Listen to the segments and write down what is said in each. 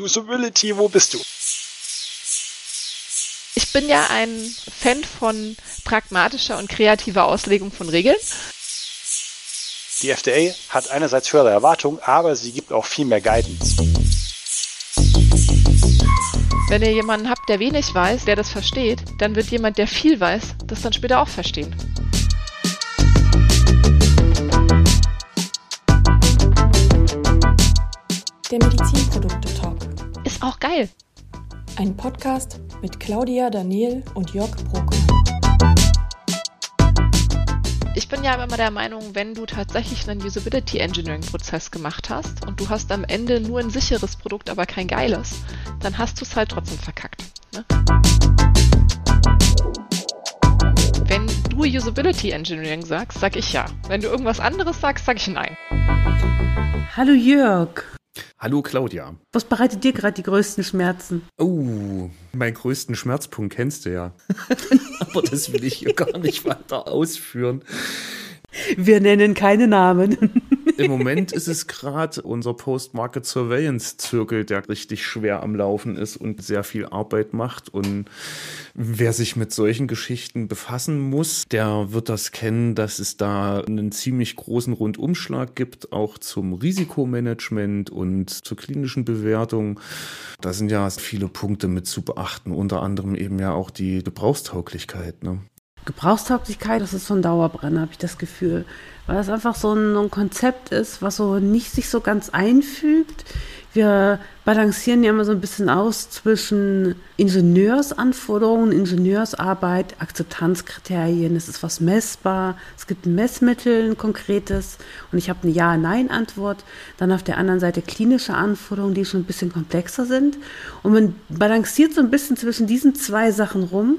Usability, wo bist du? Ich bin ja ein Fan von pragmatischer und kreativer Auslegung von Regeln. Die FDA hat einerseits höhere Erwartungen, aber sie gibt auch viel mehr Guidance. Wenn ihr jemanden habt, der wenig weiß, der das versteht, dann wird jemand, der viel weiß, das dann später auch verstehen. Der Medizinprodukte-Talk. Auch geil. Ein Podcast mit Claudia, Daniel und Jörg Bruck. Ich bin ja immer der Meinung, wenn du tatsächlich einen Usability Engineering Prozess gemacht hast und du hast am Ende nur ein sicheres Produkt, aber kein geiles, dann hast du es halt trotzdem verkackt. Ne? Wenn du Usability Engineering sagst, sag ich ja. Wenn du irgendwas anderes sagst, sag ich nein. Hallo Jörg. Hallo Claudia. Was bereitet dir gerade die größten Schmerzen? Oh, meinen größten Schmerzpunkt kennst du ja. Aber das will ich hier gar nicht weiter ausführen. Wir nennen keine Namen. Im Moment ist es gerade unser Post-Market Surveillance-Zirkel, der richtig schwer am Laufen ist und sehr viel Arbeit macht. Und wer sich mit solchen Geschichten befassen muss, der wird das kennen, dass es da einen ziemlich großen Rundumschlag gibt, auch zum Risikomanagement und zur klinischen Bewertung. Da sind ja viele Punkte mit zu beachten, unter anderem eben ja auch die Gebrauchstauglichkeit. Ne? Gebrauchstauglichkeit, das ist so ein Dauerbrenner, habe ich das Gefühl. Weil das einfach so ein, ein, Konzept ist, was so nicht sich so ganz einfügt. Wir balancieren ja immer so ein bisschen aus zwischen Ingenieursanforderungen, Ingenieursarbeit, Akzeptanzkriterien. Es ist was messbar. Es gibt ein Messmittel, ein konkretes. Und ich habe eine Ja-Nein-Antwort. Dann auf der anderen Seite klinische Anforderungen, die schon ein bisschen komplexer sind. Und man balanciert so ein bisschen zwischen diesen zwei Sachen rum.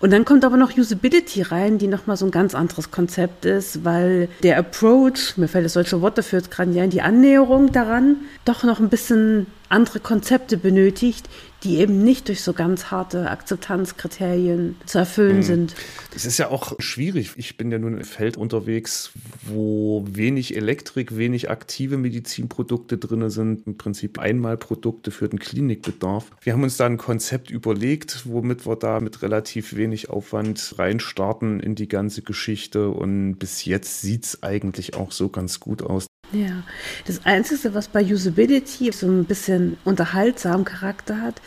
Und dann kommt aber noch Usability rein, die nochmal so ein ganz anderes Konzept ist, weil der Approach, mir fällt das solche Wort dafür jetzt gerade nicht ein, die Annäherung daran doch noch ein bisschen andere Konzepte benötigt, die eben nicht durch so ganz harte Akzeptanzkriterien zu erfüllen mhm. sind. Das ist ja auch schwierig. Ich bin ja nun im Feld unterwegs, wo wenig Elektrik, wenig aktive Medizinprodukte drin sind, im Prinzip Einmalprodukte für den Klinikbedarf. Wir haben uns da ein Konzept überlegt, womit wir da mit relativ wenig Aufwand reinstarten in die ganze Geschichte und bis jetzt sieht es eigentlich auch so ganz gut aus. Ja, das Einzige, was bei Usability so ein bisschen unterhaltsamen Charakter hat,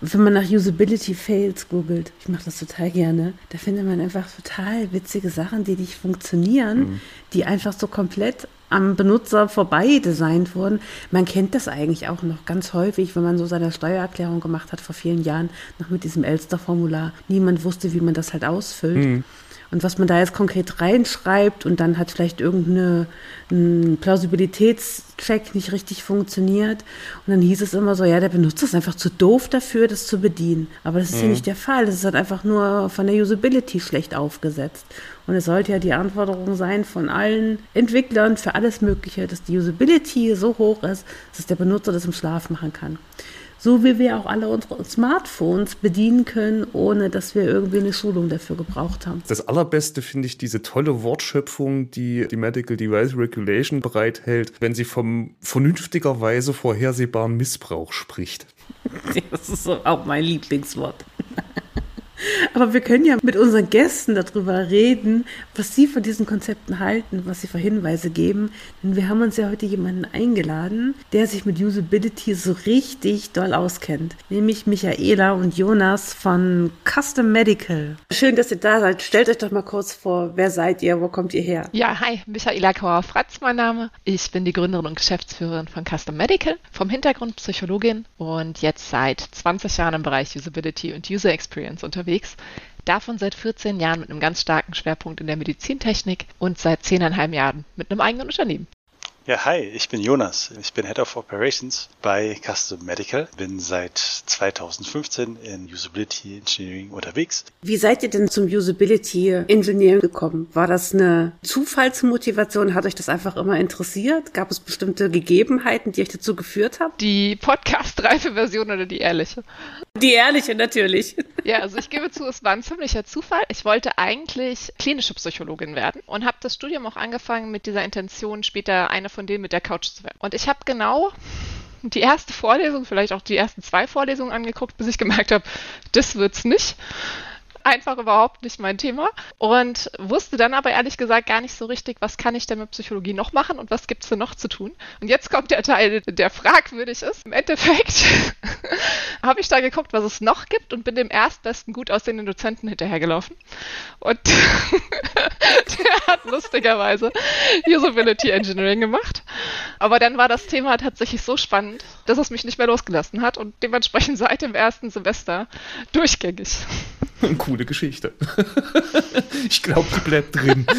wenn man nach Usability Fails googelt, ich mache das total gerne, da findet man einfach total witzige Sachen, die nicht funktionieren, mhm. die einfach so komplett am Benutzer vorbei designt wurden. Man kennt das eigentlich auch noch ganz häufig, wenn man so seine Steuererklärung gemacht hat vor vielen Jahren, noch mit diesem Elster-Formular. Niemand wusste, wie man das halt ausfüllt. Mhm. Und was man da jetzt konkret reinschreibt und dann hat vielleicht irgendeine Plausibilitätscheck nicht richtig funktioniert. Und dann hieß es immer so, ja, der Benutzer ist einfach zu doof dafür, das zu bedienen. Aber das ist mhm. ja nicht der Fall. Das ist halt einfach nur von der Usability schlecht aufgesetzt. Und es sollte ja die Anforderung sein von allen Entwicklern für alles Mögliche, dass die Usability so hoch ist, dass der Benutzer das im Schlaf machen kann so wie wir auch alle unsere Smartphones bedienen können, ohne dass wir irgendwie eine Schulung dafür gebraucht haben. Das Allerbeste finde ich diese tolle Wortschöpfung, die die Medical Device Regulation bereithält, wenn sie vom vernünftigerweise vorhersehbaren Missbrauch spricht. Das ist auch mein Lieblingswort. Aber wir können ja mit unseren Gästen darüber reden, was sie von diesen Konzepten halten, was sie für Hinweise geben. Denn wir haben uns ja heute jemanden eingeladen, der sich mit Usability so richtig doll auskennt. Nämlich Michaela und Jonas von Custom Medical. Schön, dass ihr da seid. Stellt euch doch mal kurz vor, wer seid ihr, wo kommt ihr her? Ja, hi, Michaela Kauer-Fratz mein Name. Ich bin die Gründerin und Geschäftsführerin von Custom Medical, vom Hintergrund Psychologin und jetzt seit 20 Jahren im Bereich Usability und User Experience unterwegs unterwegs. Davon seit 14 Jahren mit einem ganz starken Schwerpunkt in der Medizintechnik und seit 10,5 Jahren mit einem eigenen Unternehmen. Ja, hi, ich bin Jonas. Ich bin Head of Operations bei Custom Medical. Bin seit 2015 in Usability Engineering unterwegs. Wie seid ihr denn zum Usability Engineering gekommen? War das eine Zufallsmotivation? Hat euch das einfach immer interessiert? Gab es bestimmte Gegebenheiten, die euch dazu geführt haben? Die Podcast-reife Version oder die ehrliche? Die ehrliche natürlich. Ja, also ich gebe zu, es war ein ziemlicher Zufall. Ich wollte eigentlich klinische Psychologin werden und habe das Studium auch angefangen mit dieser Intention, später eine von von denen mit der Couch zu werden. Und ich habe genau die erste Vorlesung, vielleicht auch die ersten zwei Vorlesungen angeguckt, bis ich gemerkt habe, das wird's nicht einfach überhaupt nicht mein Thema und wusste dann aber ehrlich gesagt gar nicht so richtig, was kann ich denn mit Psychologie noch machen und was gibt es denn noch zu tun. Und jetzt kommt der Teil, der fragwürdig ist. Im Endeffekt habe ich da geguckt, was es noch gibt und bin dem erstbesten gut aussehenden Dozenten hinterhergelaufen. Und der hat lustigerweise Usability Engineering gemacht. Aber dann war das Thema tatsächlich so spannend, dass es mich nicht mehr losgelassen hat und dementsprechend seit dem ersten Semester durchgängig. Coole Geschichte. ich glaube, die bleibt drin.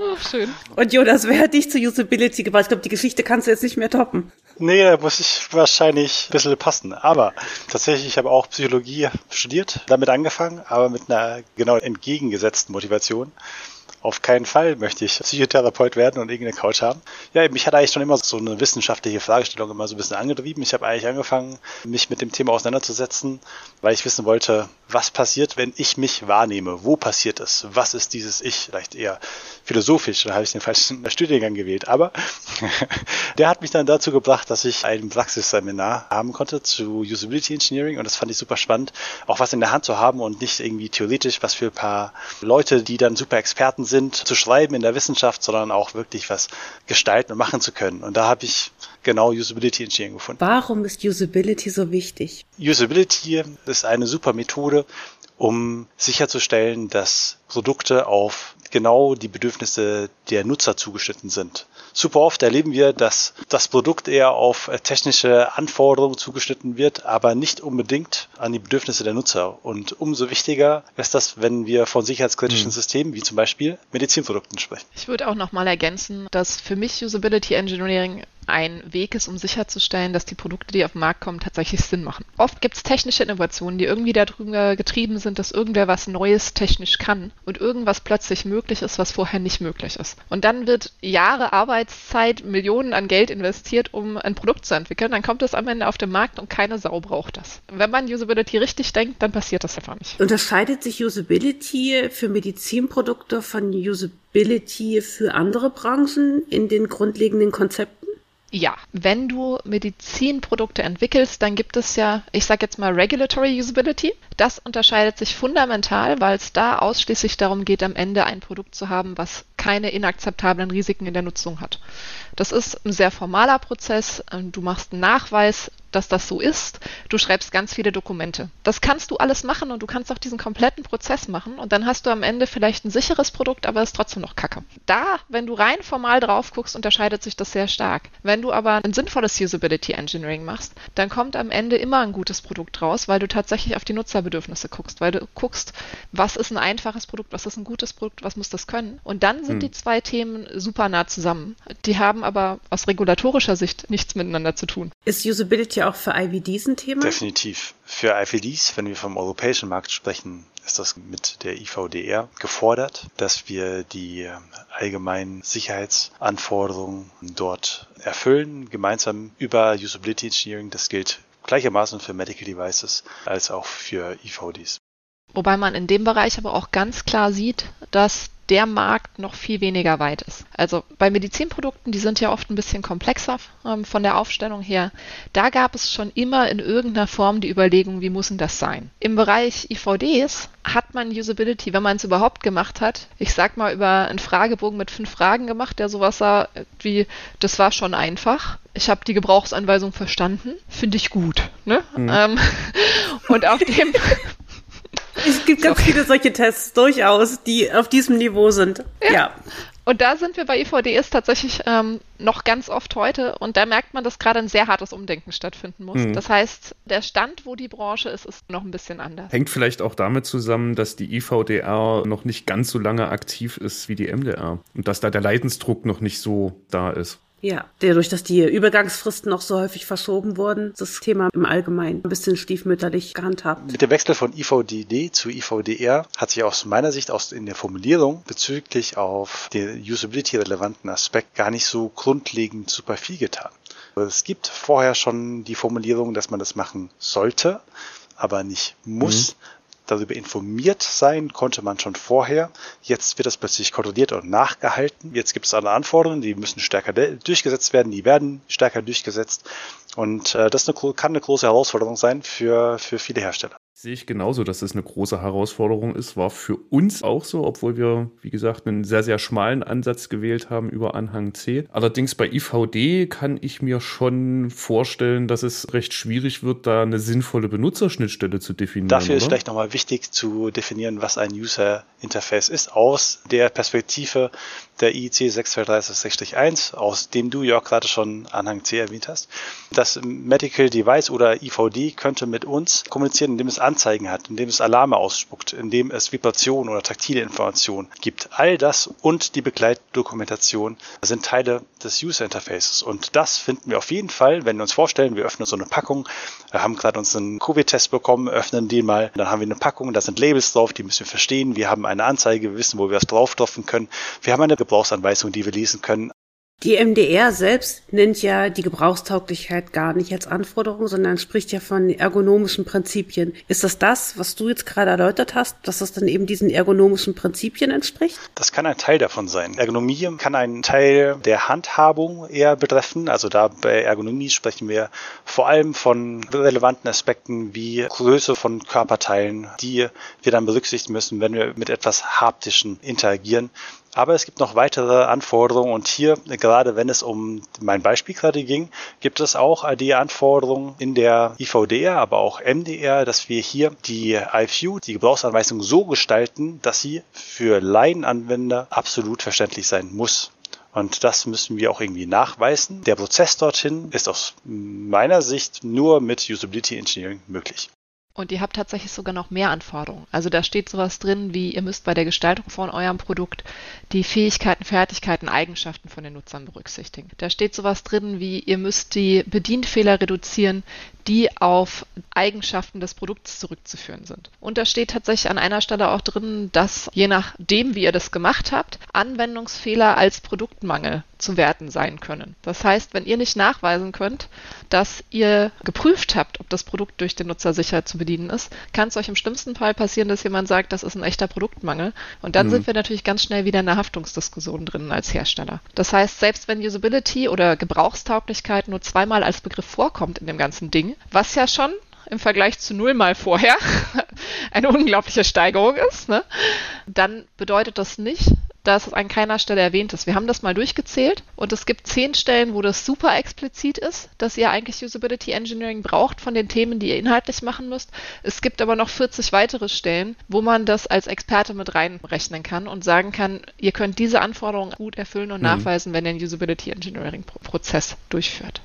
Oh, schön. Und Jonas, wer hat dich zu Usability gebracht? Ich glaube, die Geschichte kannst du jetzt nicht mehr toppen. Nee, da muss ich wahrscheinlich ein bisschen passen. Aber tatsächlich, ich habe auch Psychologie studiert, damit angefangen, aber mit einer genau entgegengesetzten Motivation auf keinen Fall möchte ich Psychotherapeut werden und irgendeine Couch haben. Ja, mich hat eigentlich schon immer so eine wissenschaftliche Fragestellung immer so ein bisschen angetrieben. Ich habe eigentlich angefangen, mich mit dem Thema auseinanderzusetzen, weil ich wissen wollte, was passiert, wenn ich mich wahrnehme? Wo passiert es? Was ist dieses Ich? Vielleicht eher philosophisch, da habe ich den falschen Studiengang gewählt. Aber der hat mich dann dazu gebracht, dass ich ein Praxisseminar haben konnte zu Usability Engineering und das fand ich super spannend, auch was in der Hand zu haben und nicht irgendwie theoretisch, was für ein paar Leute, die dann super Experten sind, zu schreiben in der Wissenschaft, sondern auch wirklich was gestalten und machen zu können. Und da habe ich genau Usability Engineering gefunden. Warum ist Usability so wichtig? Usability ist eine super Methode, um sicherzustellen, dass Produkte auf genau die Bedürfnisse der Nutzer zugeschnitten sind. Super oft erleben wir, dass das Produkt eher auf technische Anforderungen zugeschnitten wird, aber nicht unbedingt an die Bedürfnisse der Nutzer. Und umso wichtiger ist das, wenn wir von sicherheitskritischen mhm. Systemen wie zum Beispiel Medizinprodukten sprechen. Ich würde auch nochmal ergänzen, dass für mich Usability Engineering ein Weg ist, um sicherzustellen, dass die Produkte, die auf den Markt kommen, tatsächlich Sinn machen. Oft gibt es technische Innovationen, die irgendwie darüber getrieben sind, dass irgendwer was Neues technisch kann und irgendwas plötzlich möglich ist, was vorher nicht möglich ist. Und dann wird Jahre Arbeitszeit, Millionen an Geld investiert, um ein Produkt zu entwickeln. Dann kommt es am Ende auf den Markt und keine Sau braucht das. Wenn man Usability richtig denkt, dann passiert das einfach nicht. Unterscheidet sich Usability für Medizinprodukte von Usability für andere Branchen in den grundlegenden Konzepten? Ja, wenn du Medizinprodukte entwickelst, dann gibt es ja, ich sage jetzt mal Regulatory Usability. Das unterscheidet sich fundamental, weil es da ausschließlich darum geht, am Ende ein Produkt zu haben, was keine inakzeptablen Risiken in der Nutzung hat. Das ist ein sehr formaler Prozess. Du machst einen Nachweis, dass das so ist. Du schreibst ganz viele Dokumente. Das kannst du alles machen und du kannst auch diesen kompletten Prozess machen und dann hast du am Ende vielleicht ein sicheres Produkt, aber es ist trotzdem noch Kacke. Da, wenn du rein formal drauf guckst, unterscheidet sich das sehr stark. Wenn du aber ein sinnvolles Usability Engineering machst, dann kommt am Ende immer ein gutes Produkt raus, weil du tatsächlich auf die Nutzerbedürfnisse guckst, weil du guckst, was ist ein einfaches Produkt, was ist ein gutes Produkt, was muss das können. Und dann sind hm. die zwei Themen super nah zusammen. Die haben aber aus regulatorischer Sicht nichts miteinander zu tun. Ist Usability auch für IVDs ein Thema? Definitiv. Für IVDs, wenn wir vom europäischen Markt sprechen, ist das mit der IVDR gefordert, dass wir die allgemeinen Sicherheitsanforderungen dort erfüllen, gemeinsam über Usability Engineering. Das gilt gleichermaßen für Medical Devices als auch für IVDs. Wobei man in dem Bereich aber auch ganz klar sieht, dass der Markt noch viel weniger weit ist. Also bei Medizinprodukten, die sind ja oft ein bisschen komplexer ähm, von der Aufstellung her. Da gab es schon immer in irgendeiner Form die Überlegung, wie muss denn das sein? Im Bereich IVDs hat man Usability, wenn man es überhaupt gemacht hat, ich sag mal über einen Fragebogen mit fünf Fragen gemacht, der sowas sah wie, das war schon einfach. Ich habe die Gebrauchsanweisung verstanden, finde ich gut. Ne? Mhm. Ähm, und auf dem es gibt ganz Sorry. viele solche Tests, durchaus, die auf diesem Niveau sind. Ja. ja. Und da sind wir bei IVDs tatsächlich ähm, noch ganz oft heute und da merkt man, dass gerade ein sehr hartes Umdenken stattfinden muss. Mhm. Das heißt, der Stand, wo die Branche ist, ist noch ein bisschen anders. Hängt vielleicht auch damit zusammen, dass die IVDR noch nicht ganz so lange aktiv ist wie die MDR und dass da der Leidensdruck noch nicht so da ist. Ja, dadurch, dass die Übergangsfristen noch so häufig verschoben wurden, das Thema im Allgemeinen ein bisschen stiefmütterlich gehandhabt. Mit dem Wechsel von IVDD zu IVDR hat sich aus meiner Sicht aus in der Formulierung bezüglich auf den Usability-relevanten Aspekt gar nicht so grundlegend super viel getan. Es gibt vorher schon die Formulierung, dass man das machen sollte, aber nicht muss. Mhm darüber informiert sein konnte man schon vorher. Jetzt wird das plötzlich kontrolliert und nachgehalten. Jetzt gibt es andere Anforderungen, die müssen stärker durchgesetzt werden, die werden stärker durchgesetzt. Und äh, das eine, kann eine große Herausforderung sein für, für viele Hersteller. Sehe ich genauso, dass es eine große Herausforderung ist. War für uns auch so, obwohl wir, wie gesagt, einen sehr, sehr schmalen Ansatz gewählt haben über Anhang C. Allerdings bei IVD kann ich mir schon vorstellen, dass es recht schwierig wird, da eine sinnvolle Benutzerschnittstelle zu definieren. Dafür oder? ist vielleicht nochmal wichtig zu definieren, was ein User Interface ist, aus der Perspektive der IEC 623-1, aus dem du ja gerade schon Anhang C erwähnt hast. Das Medical Device oder IVD könnte mit uns kommunizieren, indem es Anzeigen hat, indem es Alarme ausspuckt, indem es Vibration oder taktile Informationen gibt. All das und die Begleitdokumentation sind Teile des User Interfaces. Und das finden wir auf jeden Fall, wenn wir uns vorstellen, wir öffnen so eine Packung, wir haben gerade uns einen Covid-Test bekommen, öffnen den mal, dann haben wir eine Packung, da sind Labels drauf, die müssen wir verstehen. Wir haben eine Anzeige, wir wissen, wo wir was draufdrucken können. Wir haben eine Gebrauchsanweisung, die wir lesen können. Die MDR selbst nennt ja die Gebrauchstauglichkeit gar nicht als Anforderung, sondern spricht ja von ergonomischen Prinzipien. Ist das das, was du jetzt gerade erläutert hast, dass das dann eben diesen ergonomischen Prinzipien entspricht? Das kann ein Teil davon sein. Ergonomie kann ein Teil der Handhabung eher betreffen. Also da bei Ergonomie sprechen wir vor allem von relevanten Aspekten wie Größe von Körperteilen, die wir dann berücksichtigen müssen, wenn wir mit etwas Haptischen interagieren. Aber es gibt noch weitere Anforderungen und hier, gerade wenn es um mein Beispiel gerade ging, gibt es auch die Anforderungen in der IVDR, aber auch MDR, dass wir hier die IFU, die Gebrauchsanweisung so gestalten, dass sie für Laienanwender absolut verständlich sein muss. Und das müssen wir auch irgendwie nachweisen. Der Prozess dorthin ist aus meiner Sicht nur mit Usability Engineering möglich. Und ihr habt tatsächlich sogar noch mehr Anforderungen. Also da steht sowas drin, wie ihr müsst bei der Gestaltung von eurem Produkt die Fähigkeiten, Fertigkeiten, Eigenschaften von den Nutzern berücksichtigen. Da steht sowas drin, wie ihr müsst die Bedienfehler reduzieren, die auf Eigenschaften des Produkts zurückzuführen sind. Und da steht tatsächlich an einer Stelle auch drin, dass je nachdem, wie ihr das gemacht habt, Anwendungsfehler als Produktmangel zu werten sein können. Das heißt, wenn ihr nicht nachweisen könnt, dass ihr geprüft habt, ob das Produkt durch den Nutzer sicher zu bedienen ist, kann es euch im schlimmsten Fall passieren, dass jemand sagt, das ist ein echter Produktmangel. Und dann mhm. sind wir natürlich ganz schnell wieder in einer Haftungsdiskussion drin als Hersteller. Das heißt, selbst wenn Usability oder Gebrauchstauglichkeit nur zweimal als Begriff vorkommt in dem ganzen Ding, was ja schon im Vergleich zu null mal vorher eine unglaubliche Steigerung ist, ne? dann bedeutet das nicht, dass es an keiner Stelle erwähnt ist. Wir haben das mal durchgezählt und es gibt zehn Stellen, wo das super explizit ist, dass ihr eigentlich Usability Engineering braucht von den Themen, die ihr inhaltlich machen müsst. Es gibt aber noch 40 weitere Stellen, wo man das als Experte mit reinrechnen kann und sagen kann, ihr könnt diese Anforderungen gut erfüllen und mhm. nachweisen, wenn ihr einen Usability Engineering Prozess durchführt.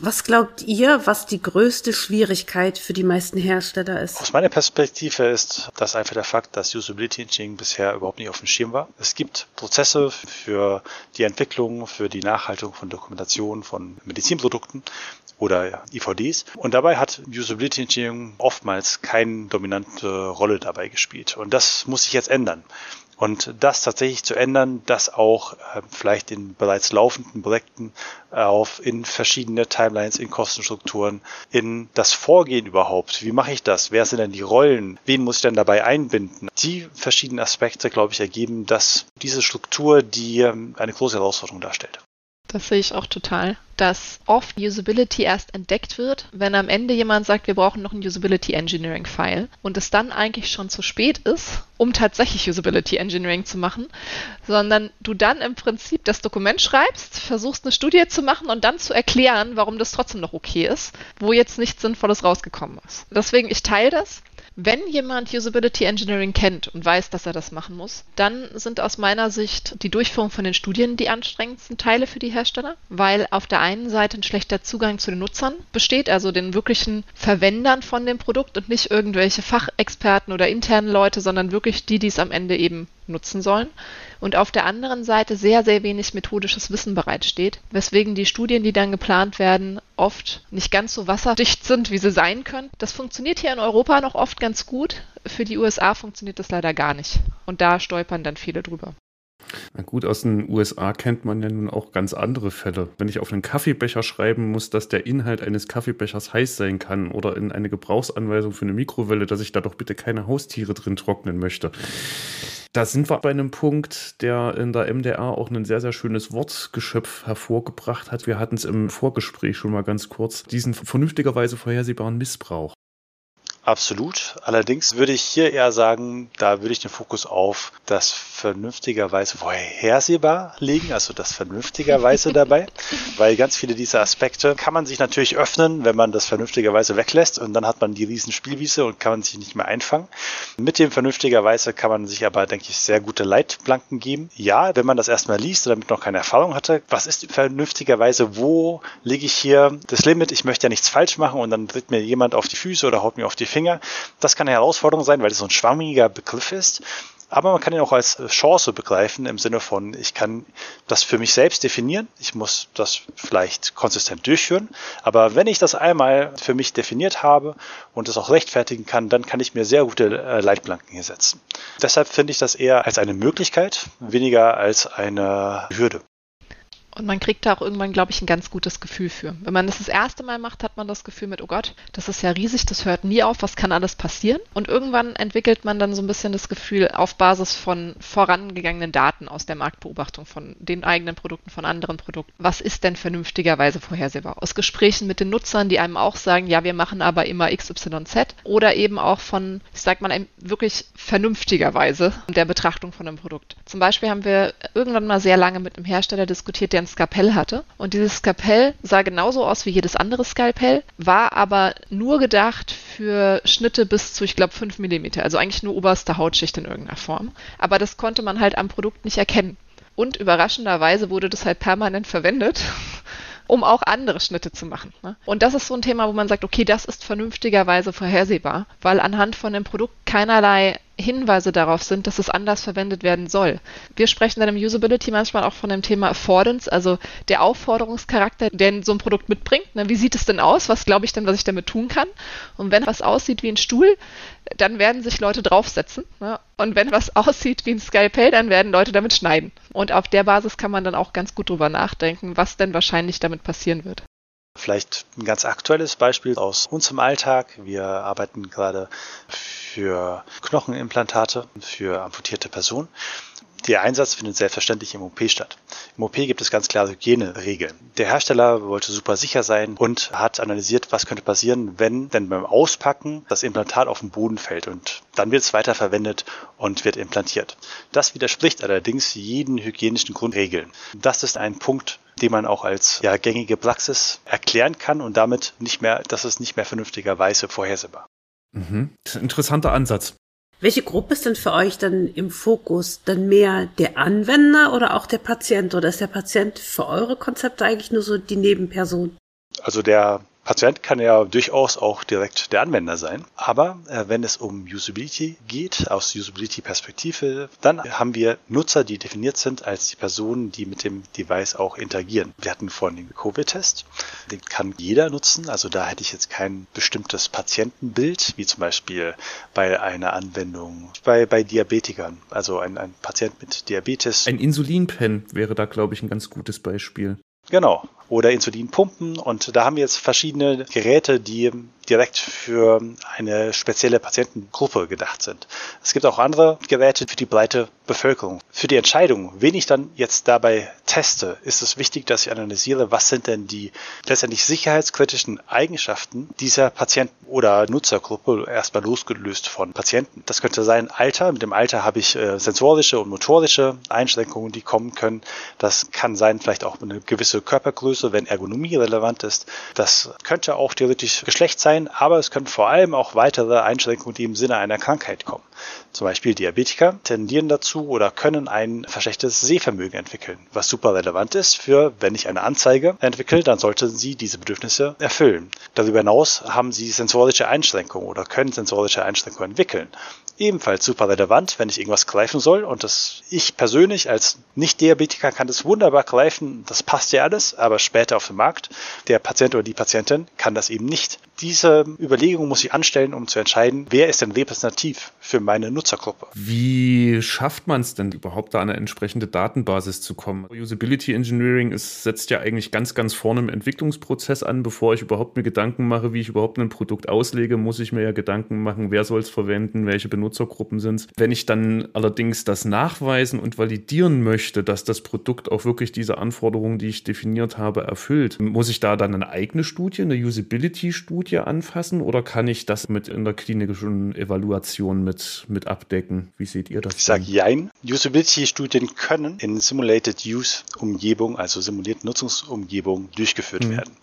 Was glaubt ihr, was die größte Schwierigkeit für die meisten Hersteller ist? Aus meiner Perspektive ist das einfach der Fakt, dass Usability Engineering bisher überhaupt nicht auf dem Schirm war. Es gibt Prozesse für die Entwicklung, für die Nachhaltung von Dokumentation von Medizinprodukten oder IVDs. Und dabei hat Usability Engineering oftmals keine dominante Rolle dabei gespielt. Und das muss sich jetzt ändern. Und das tatsächlich zu ändern, das auch äh, vielleicht in bereits laufenden Projekten äh, auf in verschiedene Timelines, in Kostenstrukturen, in das Vorgehen überhaupt. Wie mache ich das? Wer sind denn die Rollen? Wen muss ich denn dabei einbinden? Die verschiedenen Aspekte, glaube ich, ergeben, dass diese Struktur, die ähm, eine große Herausforderung darstellt. Das sehe ich auch total. Dass oft Usability erst entdeckt wird, wenn am Ende jemand sagt, wir brauchen noch ein Usability Engineering File und es dann eigentlich schon zu spät ist, um tatsächlich Usability Engineering zu machen, sondern du dann im Prinzip das Dokument schreibst, versuchst eine Studie zu machen und dann zu erklären, warum das trotzdem noch okay ist, wo jetzt nichts Sinnvolles rausgekommen ist. Deswegen, ich teile das. Wenn jemand Usability Engineering kennt und weiß, dass er das machen muss, dann sind aus meiner Sicht die Durchführung von den Studien die anstrengendsten Teile für die Hersteller, weil auf der einen Seite ein schlechter Zugang zu den Nutzern besteht, also den wirklichen Verwendern von dem Produkt und nicht irgendwelche Fachexperten oder internen Leute, sondern wirklich die, die es am Ende eben nutzen sollen und auf der anderen Seite sehr, sehr wenig methodisches Wissen bereitsteht, weswegen die Studien, die dann geplant werden, oft nicht ganz so wasserdicht sind, wie sie sein können. Das funktioniert hier in Europa noch oft ganz gut. Für die USA funktioniert das leider gar nicht. Und da stolpern dann viele drüber. Na gut, aus den USA kennt man ja nun auch ganz andere Fälle. Wenn ich auf einen Kaffeebecher schreiben muss, dass der Inhalt eines Kaffeebechers heiß sein kann oder in eine Gebrauchsanweisung für eine Mikrowelle, dass ich da doch bitte keine Haustiere drin trocknen möchte. Da sind wir bei einem Punkt, der in der MDR auch ein sehr, sehr schönes Wortgeschöpf hervorgebracht hat. Wir hatten es im Vorgespräch schon mal ganz kurz. Diesen vernünftigerweise vorhersehbaren Missbrauch. Absolut. Allerdings würde ich hier eher sagen, da würde ich den Fokus auf das vernünftigerweise vorhersehbar legen, also das vernünftigerweise dabei, weil ganz viele dieser Aspekte kann man sich natürlich öffnen, wenn man das vernünftigerweise weglässt und dann hat man die riesen Spielwiese und kann man sich nicht mehr einfangen. Mit dem vernünftigerweise kann man sich aber, denke ich, sehr gute Leitplanken geben. Ja, wenn man das erstmal liest und damit noch keine Erfahrung hatte, was ist vernünftigerweise, wo lege ich hier das Limit, ich möchte ja nichts falsch machen und dann tritt mir jemand auf die Füße oder haut mir auf die Finger. Das kann eine Herausforderung sein, weil es so ein schwammiger Begriff ist. Aber man kann ihn auch als Chance begreifen im Sinne von, ich kann das für mich selbst definieren. Ich muss das vielleicht konsistent durchführen. Aber wenn ich das einmal für mich definiert habe und es auch rechtfertigen kann, dann kann ich mir sehr gute äh, Leitplanken hier setzen. Deshalb finde ich das eher als eine Möglichkeit, weniger als eine Hürde. Und man kriegt da auch irgendwann, glaube ich, ein ganz gutes Gefühl für. Wenn man das das erste Mal macht, hat man das Gefühl mit, oh Gott, das ist ja riesig, das hört nie auf, was kann alles passieren? Und irgendwann entwickelt man dann so ein bisschen das Gefühl auf Basis von vorangegangenen Daten aus der Marktbeobachtung von den eigenen Produkten, von anderen Produkten. Was ist denn vernünftigerweise vorhersehbar? Aus Gesprächen mit den Nutzern, die einem auch sagen, ja, wir machen aber immer XYZ oder eben auch von, ich sag mal, wirklich vernünftigerweise der Betrachtung von einem Produkt. Zum Beispiel haben wir irgendwann mal sehr lange mit einem Hersteller diskutiert, der ein Skalpell hatte. Und dieses Skalpell sah genauso aus wie jedes andere Skalpell, war aber nur gedacht für Schnitte bis zu, ich glaube, 5 mm. Also eigentlich nur oberste Hautschicht in irgendeiner Form. Aber das konnte man halt am Produkt nicht erkennen. Und überraschenderweise wurde das halt permanent verwendet um auch andere Schnitte zu machen. Ne? Und das ist so ein Thema, wo man sagt, okay, das ist vernünftigerweise vorhersehbar, weil anhand von dem Produkt keinerlei Hinweise darauf sind, dass es anders verwendet werden soll. Wir sprechen dann im Usability manchmal auch von dem Thema Affordance, also der Aufforderungscharakter, den so ein Produkt mitbringt. Ne? Wie sieht es denn aus? Was glaube ich denn, was ich damit tun kann? Und wenn was aussieht wie ein Stuhl, dann werden sich Leute draufsetzen. Ne? Und wenn was aussieht wie ein Skalpell, dann werden Leute damit schneiden. Und auf der Basis kann man dann auch ganz gut drüber nachdenken, was denn wahrscheinlich damit passieren wird. Vielleicht ein ganz aktuelles Beispiel aus unserem Alltag. Wir arbeiten gerade für Knochenimplantate für amputierte Personen. Der Einsatz findet selbstverständlich im OP statt. Im OP gibt es ganz klare Hygieneregeln. Der Hersteller wollte super sicher sein und hat analysiert, was könnte passieren, wenn denn beim Auspacken das Implantat auf den Boden fällt und dann wird es weiterverwendet und wird implantiert. Das widerspricht allerdings jeden hygienischen Grundregeln. Das ist ein Punkt, den man auch als ja, gängige Praxis erklären kann und damit nicht mehr, das ist nicht mehr vernünftigerweise vorhersehbar. Mhm. Das ist ein interessanter Ansatz. Welche Gruppe ist denn für euch dann im Fokus? Dann mehr der Anwender oder auch der Patient? Oder ist der Patient für eure Konzepte eigentlich nur so die Nebenperson? Also der Patient kann ja durchaus auch direkt der Anwender sein. Aber äh, wenn es um Usability geht, aus Usability-Perspektive, dann haben wir Nutzer, die definiert sind als die Personen, die mit dem Device auch interagieren. Wir hatten vorhin den Covid-Test. Den kann jeder nutzen. Also da hätte ich jetzt kein bestimmtes Patientenbild, wie zum Beispiel bei einer Anwendung bei, bei Diabetikern. Also ein, ein Patient mit Diabetes. Ein Insulinpen wäre da, glaube ich, ein ganz gutes Beispiel. Genau. Oder Insulinpumpen. Und da haben wir jetzt verschiedene Geräte, die direkt für eine spezielle Patientengruppe gedacht sind. Es gibt auch andere Geräte für die breite Bevölkerung. Für die Entscheidung, wen ich dann jetzt dabei teste, ist es wichtig, dass ich analysiere, was sind denn die letztendlich sicherheitskritischen Eigenschaften dieser Patienten oder Nutzergruppe erstmal losgelöst von Patienten. Das könnte sein Alter. Mit dem Alter habe ich äh, sensorische und motorische Einschränkungen, die kommen können. Das kann sein vielleicht auch eine gewisse Körpergröße, wenn Ergonomie relevant ist. Das könnte auch theoretisch Geschlecht sein sein, aber es können vor allem auch weitere Einschränkungen, die im Sinne einer Krankheit kommen. Zum Beispiel Diabetiker tendieren dazu oder können ein verschlechtertes Sehvermögen entwickeln, was super relevant ist für, wenn ich eine Anzeige entwickle, dann sollten sie diese Bedürfnisse erfüllen. Darüber hinaus haben sie sensorische Einschränkungen oder können sensorische Einschränkungen entwickeln. Ebenfalls super relevant, wenn ich irgendwas greifen soll. Und das ich persönlich als Nicht-Diabetiker kann das wunderbar greifen. Das passt ja alles, aber später auf dem Markt, der Patient oder die Patientin kann das eben nicht. Diese Überlegung muss ich anstellen, um zu entscheiden, wer ist denn repräsentativ für meine Nutzergruppe. Wie schafft man es denn überhaupt, da an eine entsprechende Datenbasis zu kommen? Usability Engineering ist, setzt ja eigentlich ganz, ganz vorne im Entwicklungsprozess an. Bevor ich überhaupt mir Gedanken mache, wie ich überhaupt ein Produkt auslege, muss ich mir ja Gedanken machen, wer soll es verwenden, welche Benutzergruppen sind. Wenn ich dann allerdings das nachweisen und validieren möchte, dass das Produkt auch wirklich diese Anforderungen, die ich definiert habe, erfüllt, muss ich da dann eine eigene Studie, eine Usability-Studie Studie anfassen oder kann ich das mit in der klinischen Evaluation mit, mit abdecken? Wie seht ihr das? Ich sage Jein. Usability-Studien können in Simulated Use-Umgebung, also simulierte Nutzungsumgebung, durchgeführt mhm. werden.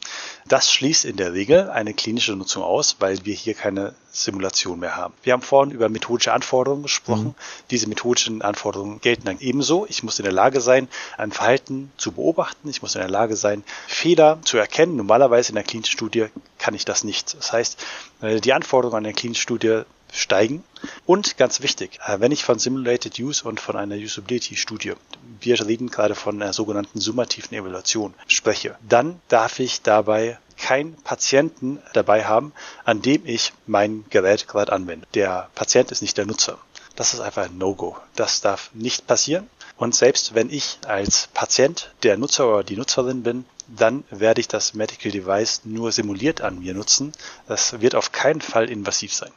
Das schließt in der Regel eine klinische Nutzung aus, weil wir hier keine Simulation mehr haben. Wir haben vorhin über methodische Anforderungen gesprochen. Mhm. Diese methodischen Anforderungen gelten dann ebenso. Ich muss in der Lage sein, ein Verhalten zu beobachten. Ich muss in der Lage sein, Fehler zu erkennen. Normalerweise in der klinischen Studie kann ich das nicht. Das heißt, äh, die Anforderungen an der klinischen Studie steigen. Und ganz wichtig, äh, wenn ich von Simulated Use und von einer Usability-Studie, wir reden gerade von einer sogenannten summativen Evaluation, spreche, dann darf ich dabei keinen Patienten dabei haben, an dem ich mein Gerät gerade anwende. Der Patient ist nicht der Nutzer. Das ist einfach ein No-Go. Das darf nicht passieren. Und selbst wenn ich als Patient der Nutzer oder die Nutzerin bin, dann werde ich das Medical Device nur simuliert an mir nutzen. Das wird auf keinen Fall invasiv sein.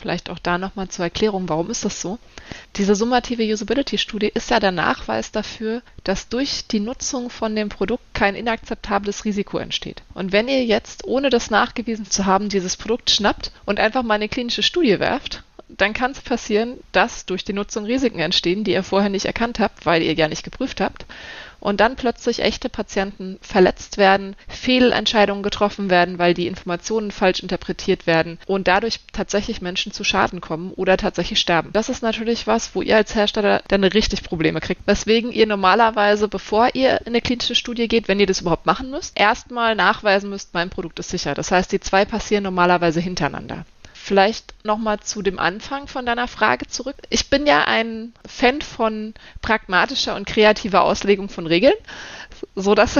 Vielleicht auch da nochmal zur Erklärung, warum ist das so? Diese summative Usability-Studie ist ja der Nachweis dafür, dass durch die Nutzung von dem Produkt kein inakzeptables Risiko entsteht. Und wenn ihr jetzt, ohne das nachgewiesen zu haben, dieses Produkt schnappt und einfach mal eine klinische Studie werft, dann kann es passieren, dass durch die Nutzung Risiken entstehen, die ihr vorher nicht erkannt habt, weil ihr ja nicht geprüft habt und dann plötzlich echte Patienten verletzt werden, Fehlentscheidungen getroffen werden, weil die Informationen falsch interpretiert werden und dadurch tatsächlich Menschen zu Schaden kommen oder tatsächlich sterben. Das ist natürlich was, wo ihr als Hersteller dann richtig Probleme kriegt. Weswegen ihr normalerweise, bevor ihr in eine klinische Studie geht, wenn ihr das überhaupt machen müsst, erstmal nachweisen müsst, mein Produkt ist sicher. Das heißt, die zwei passieren normalerweise hintereinander. Vielleicht nochmal zu dem Anfang von deiner Frage zurück. Ich bin ja ein Fan von pragmatischer und kreativer Auslegung von Regeln, so dass,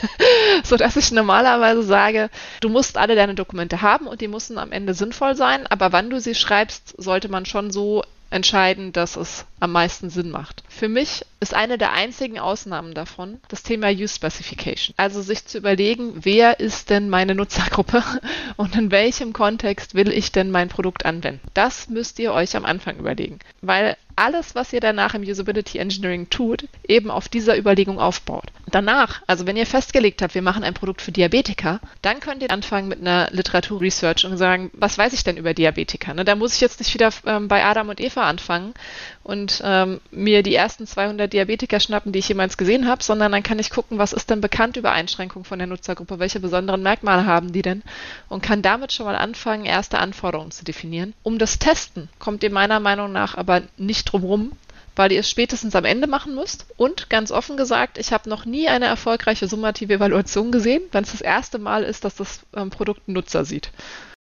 so dass ich normalerweise sage, du musst alle deine Dokumente haben und die müssen am Ende sinnvoll sein, aber wann du sie schreibst, sollte man schon so entscheiden, dass es am meisten Sinn macht. Für mich ist eine der einzigen Ausnahmen davon das Thema Use Specification. Also sich zu überlegen, wer ist denn meine Nutzergruppe und in welchem Kontext will ich denn mein Produkt anwenden. Das müsst ihr euch am Anfang überlegen, weil alles, was ihr danach im Usability Engineering tut, eben auf dieser Überlegung aufbaut. Danach, also wenn ihr festgelegt habt, wir machen ein Produkt für Diabetiker, dann könnt ihr anfangen mit einer Literaturresearch und sagen, was weiß ich denn über Diabetiker? Ne? Da muss ich jetzt nicht wieder ähm, bei Adam und Eva anfangen und ähm, mir die ersten 200 Diabetiker schnappen, die ich jemals gesehen habe, sondern dann kann ich gucken, was ist denn bekannt über Einschränkungen von der Nutzergruppe, welche besonderen Merkmale haben die denn und kann damit schon mal anfangen, erste Anforderungen zu definieren. Um das Testen kommt ihr meiner Meinung nach aber nicht drum rum, weil ihr es spätestens am Ende machen müsst. Und ganz offen gesagt, ich habe noch nie eine erfolgreiche summative Evaluation gesehen, wenn es das erste Mal ist, dass das ähm, Produkt ein Nutzer sieht.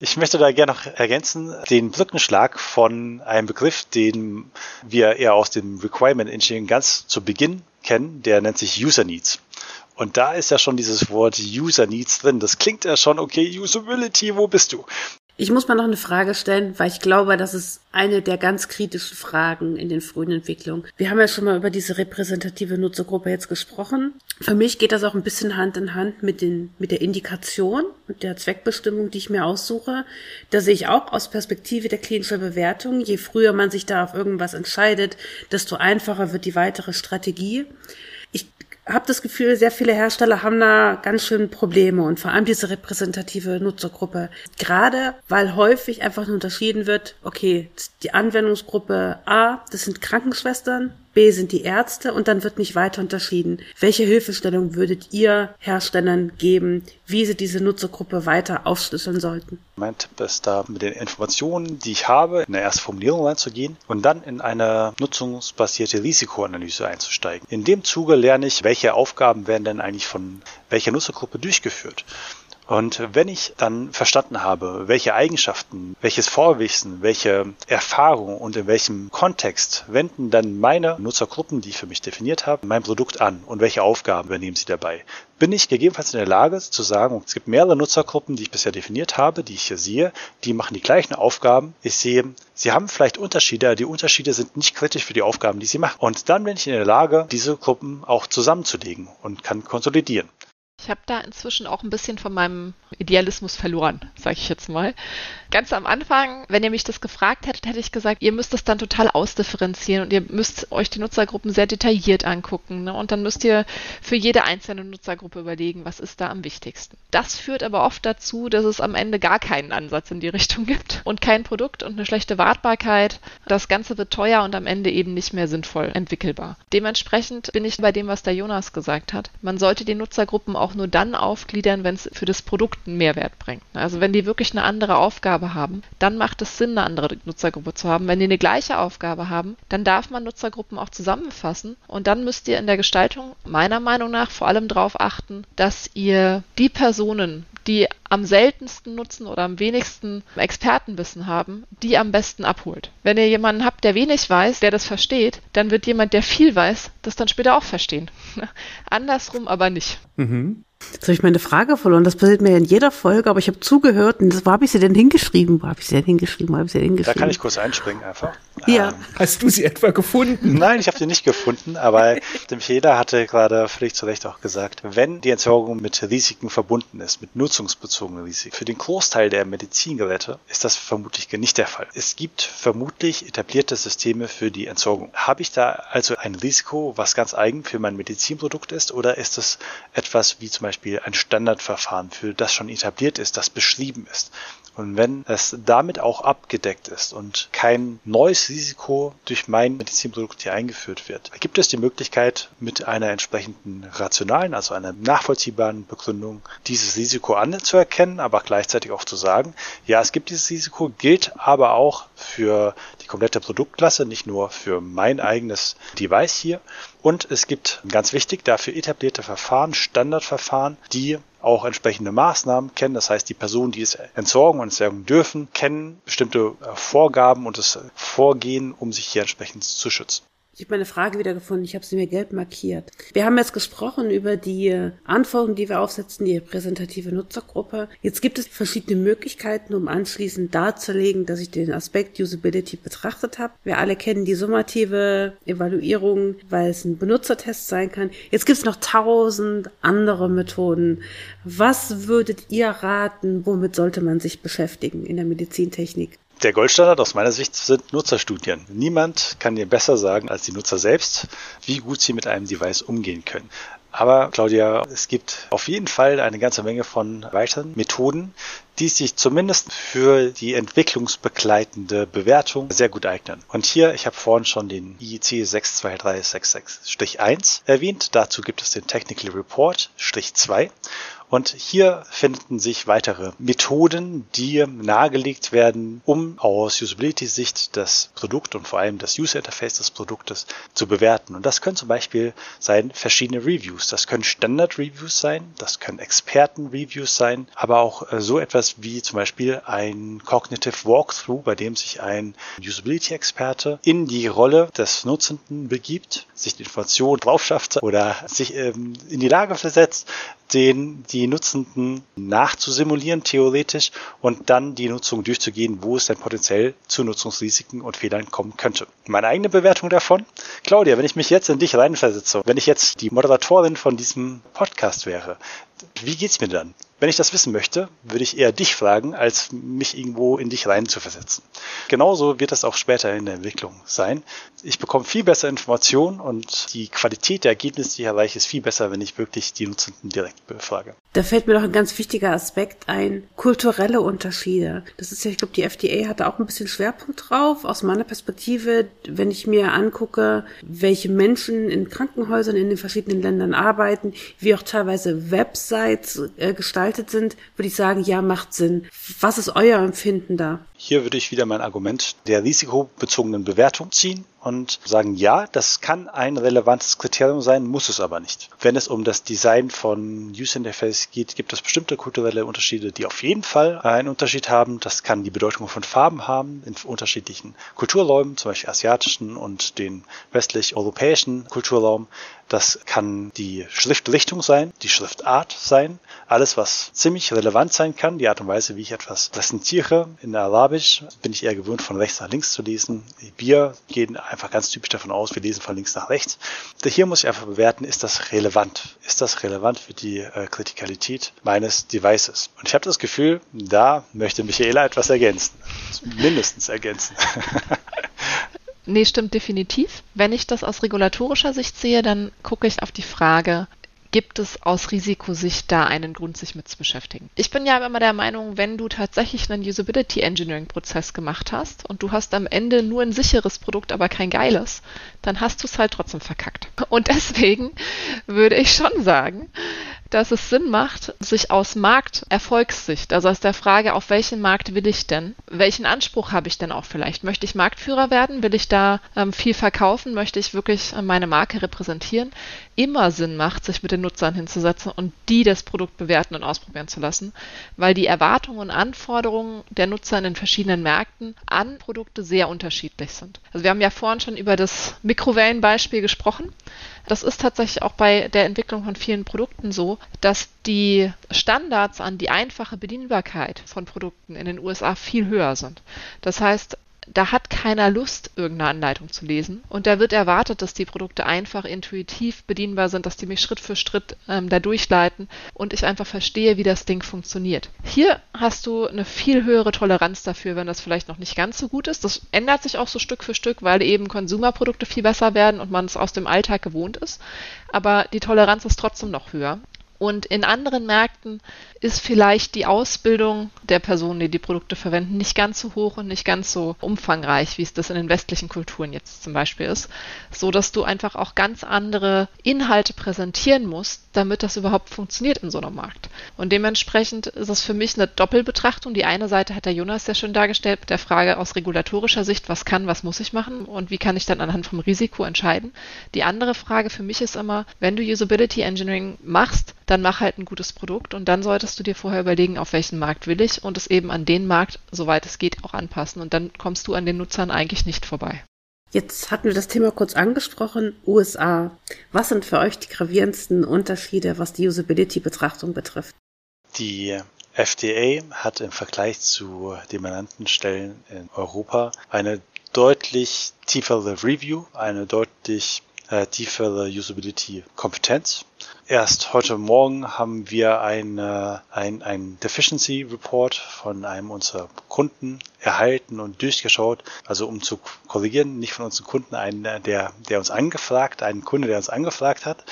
Ich möchte da gerne noch ergänzen, den Brückenschlag von einem Begriff, den wir eher aus dem Requirement Engineering ganz zu Beginn kennen, der nennt sich User Needs. Und da ist ja schon dieses Wort User Needs drin. Das klingt ja schon, okay, Usability, wo bist du? Ich muss mal noch eine Frage stellen, weil ich glaube, das ist eine der ganz kritischen Fragen in den frühen Entwicklungen. Wir haben ja schon mal über diese repräsentative Nutzergruppe jetzt gesprochen. Für mich geht das auch ein bisschen Hand in Hand mit den, mit der Indikation und der Zweckbestimmung, die ich mir aussuche. Da sehe ich auch aus Perspektive der klinischen Bewertung, je früher man sich da auf irgendwas entscheidet, desto einfacher wird die weitere Strategie. Habe das Gefühl, sehr viele Hersteller haben da ganz schön Probleme und vor allem diese repräsentative Nutzergruppe. Gerade weil häufig einfach nur unterschieden wird, okay, die Anwendungsgruppe A, das sind Krankenschwestern, B sind die Ärzte und dann wird nicht weiter unterschieden. Welche Hilfestellung würdet ihr Herstellern geben, wie sie diese Nutzergruppe weiter aufschlüsseln sollten? Mein Tipp ist da mit den Informationen, die ich habe, in eine erste Formulierung reinzugehen und dann in eine nutzungsbasierte Risikoanalyse einzusteigen. In dem Zuge lerne ich, welche Aufgaben werden denn eigentlich von welcher Nutzergruppe durchgeführt. Und wenn ich dann verstanden habe, welche Eigenschaften, welches Vorwissen, welche Erfahrung und in welchem Kontext wenden dann meine Nutzergruppen, die ich für mich definiert habe, mein Produkt an und welche Aufgaben übernehmen sie dabei, bin ich gegebenenfalls in der Lage zu sagen, es gibt mehrere Nutzergruppen, die ich bisher definiert habe, die ich hier sehe, die machen die gleichen Aufgaben. Ich sehe, sie haben vielleicht Unterschiede, die Unterschiede sind nicht kritisch für die Aufgaben, die sie machen. Und dann bin ich in der Lage, diese Gruppen auch zusammenzulegen und kann konsolidieren. Ich habe da inzwischen auch ein bisschen von meinem Idealismus verloren, sage ich jetzt mal. Ganz am Anfang, wenn ihr mich das gefragt hättet, hätte ich gesagt, ihr müsst es dann total ausdifferenzieren und ihr müsst euch die Nutzergruppen sehr detailliert angucken. Ne? Und dann müsst ihr für jede einzelne Nutzergruppe überlegen, was ist da am wichtigsten. Das führt aber oft dazu, dass es am Ende gar keinen Ansatz in die Richtung gibt und kein Produkt und eine schlechte Wartbarkeit. Das Ganze wird teuer und am Ende eben nicht mehr sinnvoll entwickelbar. Dementsprechend bin ich bei dem, was der Jonas gesagt hat. Man sollte die Nutzergruppen auch nur dann aufgliedern, wenn es für das Produkt einen Mehrwert bringt. Also wenn die wirklich eine andere Aufgabe haben, dann macht es Sinn, eine andere Nutzergruppe zu haben. Wenn die eine gleiche Aufgabe haben, dann darf man Nutzergruppen auch zusammenfassen und dann müsst ihr in der Gestaltung meiner Meinung nach vor allem darauf achten, dass ihr die Personen, die am seltensten nutzen oder am wenigsten Expertenwissen haben, die am besten abholt. Wenn ihr jemanden habt, der wenig weiß, der das versteht, dann wird jemand, der viel weiß, das dann später auch verstehen. Andersrum aber nicht. Mhm. Jetzt habe ich meine Frage verloren. Das passiert mir in jeder Folge, aber ich habe zugehört und wo habe ich sie denn hingeschrieben? Wo habe ich sie denn hingeschrieben? Wo habe ich sie denn hingeschrieben? Da kann ich kurz einspringen einfach. Ja. Ähm, Hast du sie etwa gefunden? Nein, ich habe sie nicht gefunden, aber dem Fehler hatte gerade völlig zu Recht auch gesagt, wenn die Entsorgung mit Risiken verbunden ist, mit nutzungsbezogenen Risiken, für den Großteil der Medizingeräte ist das vermutlich nicht der Fall. Es gibt vermutlich etablierte Systeme für die Entsorgung. Habe ich da also ein Risiko, was ganz eigen für mein Medizinprodukt ist, oder ist es etwas wie zum Beispiel ein Standardverfahren, für das schon etabliert ist, das beschrieben ist? Und wenn es damit auch abgedeckt ist und kein neues Risiko durch mein Medizinprodukt hier eingeführt wird, gibt es die Möglichkeit, mit einer entsprechenden rationalen, also einer nachvollziehbaren Begründung, dieses Risiko anzuerkennen, aber gleichzeitig auch zu sagen, ja, es gibt dieses Risiko, gilt aber auch für die komplette Produktklasse, nicht nur für mein eigenes Device hier. Und es gibt, ganz wichtig, dafür etablierte Verfahren, Standardverfahren, die auch entsprechende Maßnahmen kennen. Das heißt, die Personen, die es entsorgen und entsorgen dürfen, kennen bestimmte Vorgaben und das Vorgehen, um sich hier entsprechend zu schützen. Ich habe meine Frage wieder gefunden. Ich habe sie mir gelb markiert. Wir haben jetzt gesprochen über die Anforderungen, die wir aufsetzen, die repräsentative Nutzergruppe. Jetzt gibt es verschiedene Möglichkeiten, um anschließend darzulegen, dass ich den Aspekt Usability betrachtet habe. Wir alle kennen die summative Evaluierung, weil es ein Benutzertest sein kann. Jetzt gibt es noch tausend andere Methoden. Was würdet ihr raten, womit sollte man sich beschäftigen in der Medizintechnik? Der Goldstandard aus meiner Sicht sind Nutzerstudien. Niemand kann dir besser sagen als die Nutzer selbst, wie gut sie mit einem Device umgehen können. Aber Claudia, es gibt auf jeden Fall eine ganze Menge von weiteren Methoden, die sich zumindest für die entwicklungsbegleitende Bewertung sehr gut eignen. Und hier, ich habe vorhin schon den IEC 62366-1 erwähnt. Dazu gibt es den Technical Report 2 und hier finden sich weitere Methoden, die nahegelegt werden, um aus Usability-Sicht das Produkt und vor allem das User Interface des Produktes zu bewerten. Und das können zum Beispiel sein verschiedene Reviews. Das können Standard-Reviews sein, das können Experten-Reviews sein, aber auch äh, so etwas wie zum Beispiel ein Cognitive Walkthrough, bei dem sich ein Usability-Experte in die Rolle des Nutzenden begibt, sich die Information drauf schafft oder sich ähm, in die Lage versetzt, den die Nutzenden nachzusimulieren, theoretisch, und dann die Nutzung durchzugehen, wo es dann potenziell zu Nutzungsrisiken und Fehlern kommen könnte. Meine eigene Bewertung davon? Claudia, wenn ich mich jetzt in dich reinversetze, wenn ich jetzt die Moderatorin von diesem Podcast wäre, wie geht's mir dann? Wenn ich das wissen möchte, würde ich eher dich fragen, als mich irgendwo in dich rein zu versetzen. Genauso wird das auch später in der Entwicklung sein. Ich bekomme viel bessere Informationen und die Qualität der Ergebnisse, die ich erreiche, ist viel besser, wenn ich wirklich die Nutzenden direkt befrage. Da fällt mir noch ein ganz wichtiger Aspekt ein. Kulturelle Unterschiede. Das ist ja, ich glaube, die FDA hat da auch ein bisschen Schwerpunkt drauf. Aus meiner Perspektive, wenn ich mir angucke, welche Menschen in Krankenhäusern in den verschiedenen Ländern arbeiten, wie auch teilweise Websites äh, gestaltet sind, würde ich sagen, ja, macht Sinn. Was ist euer Empfinden da? Hier würde ich wieder mein Argument der risikobezogenen Bewertung ziehen und sagen, ja, das kann ein relevantes Kriterium sein, muss es aber nicht. Wenn es um das Design von User Interface geht, gibt es bestimmte kulturelle Unterschiede, die auf jeden Fall einen Unterschied haben. Das kann die Bedeutung von Farben haben in unterschiedlichen Kulturräumen, zum Beispiel asiatischen und den westlich-europäischen Kulturraum. Das kann die Schriftrichtung sein, die Schriftart sein, alles, was ziemlich relevant sein kann, die Art und Weise, wie ich etwas präsentiere. In Arabisch bin ich eher gewöhnt, von rechts nach links zu lesen. Wir gehen einfach ganz typisch davon aus, wir lesen von links nach rechts. Hier muss ich einfach bewerten, ist das relevant? Ist das relevant für die äh, Kritikalität meines Devices? Und ich habe das Gefühl, da möchte Michaela etwas ergänzen. Mindestens ergänzen. Nee, stimmt definitiv. Wenn ich das aus regulatorischer Sicht sehe, dann gucke ich auf die Frage, gibt es aus Risikosicht da einen Grund, sich mit zu beschäftigen. Ich bin ja immer der Meinung, wenn du tatsächlich einen Usability Engineering Prozess gemacht hast und du hast am Ende nur ein sicheres Produkt, aber kein geiles, dann hast du es halt trotzdem verkackt. Und deswegen würde ich schon sagen, dass es Sinn macht, sich aus Markterfolgssicht, also aus der Frage, auf welchen Markt will ich denn, welchen Anspruch habe ich denn auch vielleicht? Möchte ich Marktführer werden? Will ich da ähm, viel verkaufen? Möchte ich wirklich äh, meine Marke repräsentieren? Immer Sinn macht, sich mit den Nutzern hinzusetzen und die das Produkt bewerten und ausprobieren zu lassen, weil die Erwartungen und Anforderungen der Nutzer in den verschiedenen Märkten an Produkte sehr unterschiedlich sind. Also wir haben ja vorhin schon über das Mikrowellenbeispiel gesprochen. Das ist tatsächlich auch bei der Entwicklung von vielen Produkten so, dass die Standards an die einfache Bedienbarkeit von Produkten in den USA viel höher sind. Das heißt, da hat keiner Lust, irgendeine Anleitung zu lesen. Und da wird erwartet, dass die Produkte einfach intuitiv bedienbar sind, dass die mich Schritt für Schritt ähm, da durchleiten und ich einfach verstehe, wie das Ding funktioniert. Hier hast du eine viel höhere Toleranz dafür, wenn das vielleicht noch nicht ganz so gut ist. Das ändert sich auch so Stück für Stück, weil eben Konsumerprodukte viel besser werden und man es aus dem Alltag gewohnt ist. Aber die Toleranz ist trotzdem noch höher. Und in anderen Märkten ist vielleicht die Ausbildung der Personen, die die Produkte verwenden, nicht ganz so hoch und nicht ganz so umfangreich, wie es das in den westlichen Kulturen jetzt zum Beispiel ist, so dass du einfach auch ganz andere Inhalte präsentieren musst, damit das überhaupt funktioniert in so einem Markt. Und dementsprechend ist es für mich eine Doppelbetrachtung. Die eine Seite hat der Jonas sehr schön dargestellt mit der Frage aus regulatorischer Sicht, was kann, was muss ich machen und wie kann ich dann anhand vom Risiko entscheiden. Die andere Frage für mich ist immer, wenn du Usability Engineering machst, dann mach halt ein gutes Produkt und dann solltest du dir vorher überlegen, auf welchen Markt will ich und es eben an den Markt, soweit es geht, auch anpassen. Und dann kommst du an den Nutzern eigentlich nicht vorbei. Jetzt hatten wir das Thema kurz angesprochen, USA. Was sind für euch die gravierendsten Unterschiede, was die Usability-Betrachtung betrifft? Die FDA hat im Vergleich zu den benannten Stellen in Europa eine deutlich tiefere Review, eine deutlich äh, tiefere Usability-Kompetenz. Erst heute Morgen haben wir ein, ein, ein Deficiency Report von einem unserer Kunden erhalten und durchgeschaut, also um zu korrigieren, nicht von unseren Kunden, einen, der, der uns angefragt, einen Kunde, der uns angefragt hat.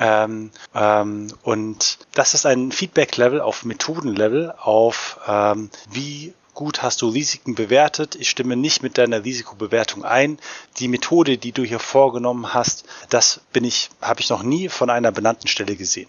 Ähm, ähm, und das ist ein Feedback-Level auf Methoden-Level, auf ähm, wie gut hast du Risiken bewertet. Ich stimme nicht mit deiner Risikobewertung ein. Die Methode, die du hier vorgenommen hast, das bin ich, habe ich noch nie von einer benannten Stelle gesehen.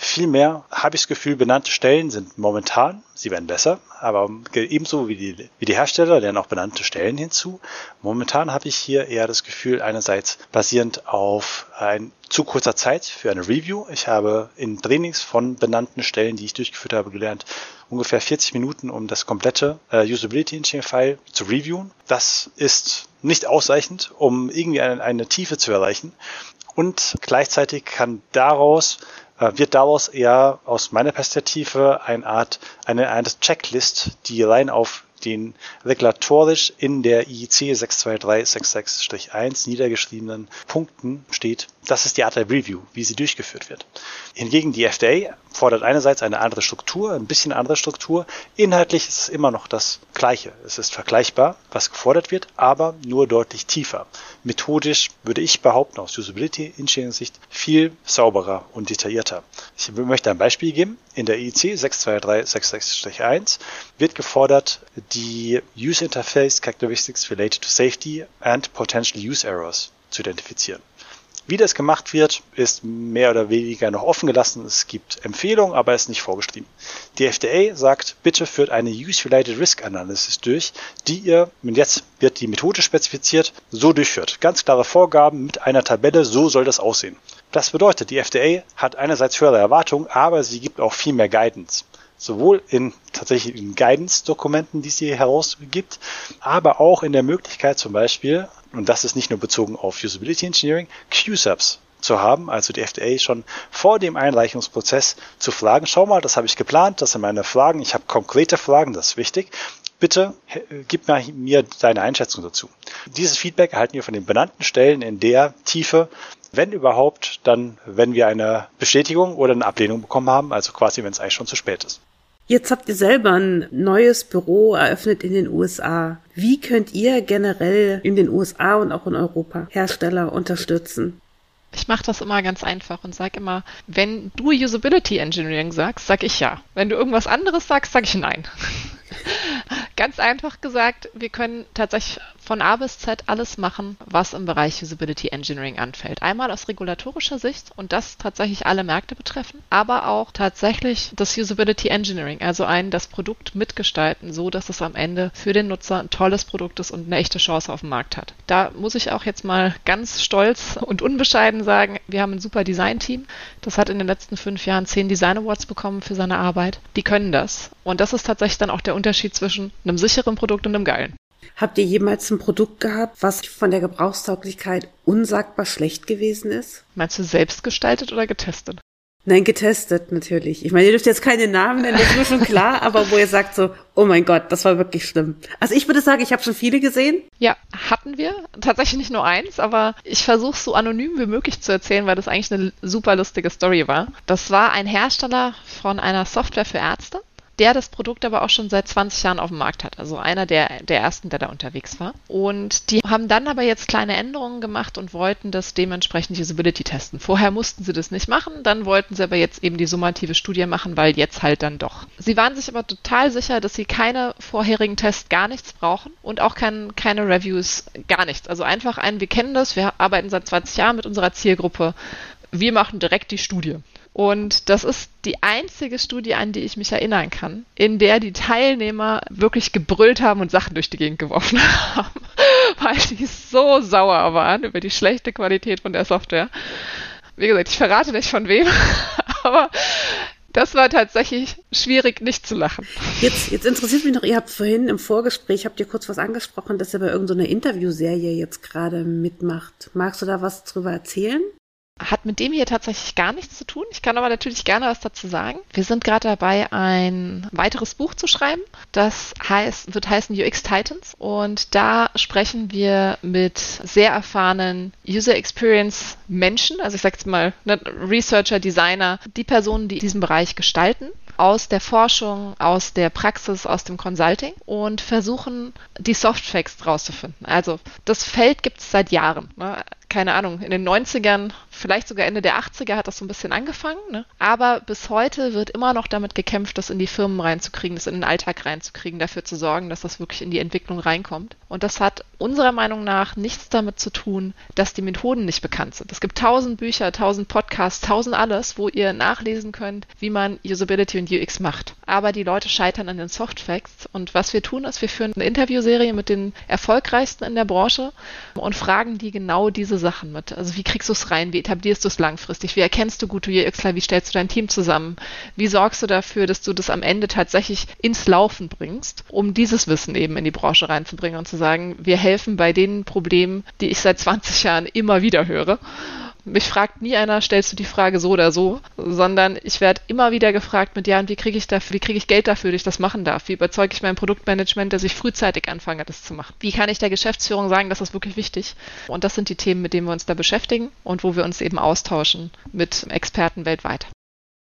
Vielmehr habe ich das Gefühl, benannte Stellen sind momentan, sie werden besser, aber ebenso wie die, wie die Hersteller lernen auch benannte Stellen hinzu. Momentan habe ich hier eher das Gefühl, einerseits basierend auf ein zu kurzer Zeit für eine Review. Ich habe in Trainings von benannten Stellen, die ich durchgeführt habe, gelernt, ungefähr 40 Minuten, um das komplette äh, Usability Engineering File zu reviewen. Das ist nicht ausreichend, um irgendwie eine, eine Tiefe zu erreichen. Und gleichzeitig kann daraus wird daraus eher aus meiner Perspektive eine Art, eine, eine Checklist, die rein auf den regulatorisch in der IEC 62366-1 niedergeschriebenen Punkten steht. Das ist die Art der Review, wie sie durchgeführt wird. Hingegen die FDA fordert einerseits eine andere Struktur, ein bisschen andere Struktur. Inhaltlich ist es immer noch das Gleiche. Es ist vergleichbar, was gefordert wird, aber nur deutlich tiefer. Methodisch würde ich behaupten, aus Usability Engineering Sicht viel sauberer und detaillierter. Ich möchte ein Beispiel geben. In der IEC 62366-1 wird gefordert, die User Interface Characteristics related to safety and potential use errors zu identifizieren. Wie das gemacht wird, ist mehr oder weniger noch offen gelassen. Es gibt Empfehlungen, aber es ist nicht vorgeschrieben. Die FDA sagt, bitte führt eine Use-Related Risk Analysis durch, die ihr, und jetzt wird die Methode spezifiziert, so durchführt. Ganz klare Vorgaben mit einer Tabelle, so soll das aussehen. Das bedeutet, die FDA hat einerseits höhere Erwartungen, aber sie gibt auch viel mehr Guidance sowohl in tatsächlich in Guidance-Dokumenten, die sie herausgibt, aber auch in der Möglichkeit zum Beispiel, und das ist nicht nur bezogen auf Usability Engineering, QSAPs zu haben, also die FDA schon vor dem Einreichungsprozess zu fragen, schau mal, das habe ich geplant, das sind meine Fragen, ich habe konkrete Fragen, das ist wichtig. Bitte gib mir deine Einschätzung dazu. Dieses Feedback erhalten wir von den benannten Stellen in der Tiefe, wenn überhaupt, dann, wenn wir eine Bestätigung oder eine Ablehnung bekommen haben, also quasi, wenn es eigentlich schon zu spät ist. Jetzt habt ihr selber ein neues Büro eröffnet in den USA. Wie könnt ihr generell in den USA und auch in Europa Hersteller unterstützen? Ich mache das immer ganz einfach und sage immer, wenn du Usability Engineering sagst, sag ich ja. Wenn du irgendwas anderes sagst, sag ich nein. Ganz einfach gesagt, wir können tatsächlich von A bis Z alles machen, was im Bereich Usability Engineering anfällt. Einmal aus regulatorischer Sicht und das tatsächlich alle Märkte betreffen, aber auch tatsächlich das Usability Engineering, also ein das Produkt mitgestalten, so dass es am Ende für den Nutzer ein tolles Produkt ist und eine echte Chance auf dem Markt hat. Da muss ich auch jetzt mal ganz stolz und unbescheiden sagen, wir haben ein super Design-Team. Das hat in den letzten fünf Jahren zehn Design Awards bekommen für seine Arbeit. Die können das. Und das ist tatsächlich dann auch der Unterschied zwischen einem sicheren Produkt und einem geilen. Habt ihr jemals ein Produkt gehabt, was von der Gebrauchstauglichkeit unsagbar schlecht gewesen ist? Meinst du selbst gestaltet oder getestet? Nein, getestet natürlich. Ich meine, ihr dürft jetzt keine Namen nennen, das ist mir schon klar, aber wo ihr sagt so, oh mein Gott, das war wirklich schlimm. Also ich würde sagen, ich habe schon viele gesehen. Ja, hatten wir. Tatsächlich nicht nur eins, aber ich versuche es so anonym wie möglich zu erzählen, weil das eigentlich eine super lustige Story war. Das war ein Hersteller von einer Software für Ärzte der das Produkt aber auch schon seit 20 Jahren auf dem Markt hat. Also einer der, der ersten, der da unterwegs war. Und die haben dann aber jetzt kleine Änderungen gemacht und wollten das dementsprechend Usability testen. Vorher mussten sie das nicht machen, dann wollten sie aber jetzt eben die summative Studie machen, weil jetzt halt dann doch. Sie waren sich aber total sicher, dass sie keine vorherigen Tests gar nichts brauchen und auch kein, keine Reviews gar nichts. Also einfach ein, wir kennen das, wir arbeiten seit 20 Jahren mit unserer Zielgruppe wir machen direkt die Studie. Und das ist die einzige Studie, an die ich mich erinnern kann, in der die Teilnehmer wirklich gebrüllt haben und Sachen durch die Gegend geworfen haben, weil die so sauer waren über die schlechte Qualität von der Software. Wie gesagt, ich verrate nicht von wem, aber das war tatsächlich schwierig, nicht zu lachen. Jetzt, jetzt interessiert mich noch, ihr habt vorhin im Vorgespräch, habt ihr kurz was angesprochen, dass ihr bei irgendeiner Interviewserie jetzt gerade mitmacht. Magst du da was drüber erzählen? Hat mit dem hier tatsächlich gar nichts zu tun. Ich kann aber natürlich gerne was dazu sagen. Wir sind gerade dabei, ein weiteres Buch zu schreiben. Das heißt, wird heißen UX Titans. Und da sprechen wir mit sehr erfahrenen User Experience Menschen, also ich sage jetzt mal ne, Researcher, Designer, die Personen, die diesen Bereich gestalten aus der Forschung, aus der Praxis, aus dem Consulting und versuchen, die Softfacts rauszufinden. Also das Feld gibt es seit Jahren. Ne? Keine Ahnung, in den 90ern, vielleicht sogar Ende der 80er hat das so ein bisschen angefangen. Ne? Aber bis heute wird immer noch damit gekämpft, das in die Firmen reinzukriegen, das in den Alltag reinzukriegen, dafür zu sorgen, dass das wirklich in die Entwicklung reinkommt. Und das hat unserer Meinung nach nichts damit zu tun, dass die Methoden nicht bekannt sind. Es gibt tausend Bücher, tausend Podcasts, tausend alles, wo ihr nachlesen könnt, wie man Usability und UX macht. Aber die Leute scheitern an den Soft Facts. Und was wir tun, ist, wir führen eine Interviewserie mit den erfolgreichsten in der Branche und fragen die genau diese Sachen mit. Also wie kriegst du es rein? Wie etablierst du es langfristig? Wie erkennst du gute UXler? Wie stellst du dein Team zusammen? Wie sorgst du dafür, dass du das am Ende tatsächlich ins Laufen bringst, um dieses Wissen eben in die Branche reinzubringen und zu sagen, wir helfen bei den Problemen, die ich seit 20 Jahren immer wieder höre. Mich fragt nie einer, stellst du die Frage so oder so, sondern ich werde immer wieder gefragt mit, ja, und wie kriege ich dafür, wie kriege ich Geld dafür, dass ich das machen darf? Wie überzeuge ich mein Produktmanagement, dass ich frühzeitig anfange, das zu machen? Wie kann ich der Geschäftsführung sagen, das ist wirklich wichtig? Und das sind die Themen, mit denen wir uns da beschäftigen und wo wir uns eben austauschen mit Experten weltweit.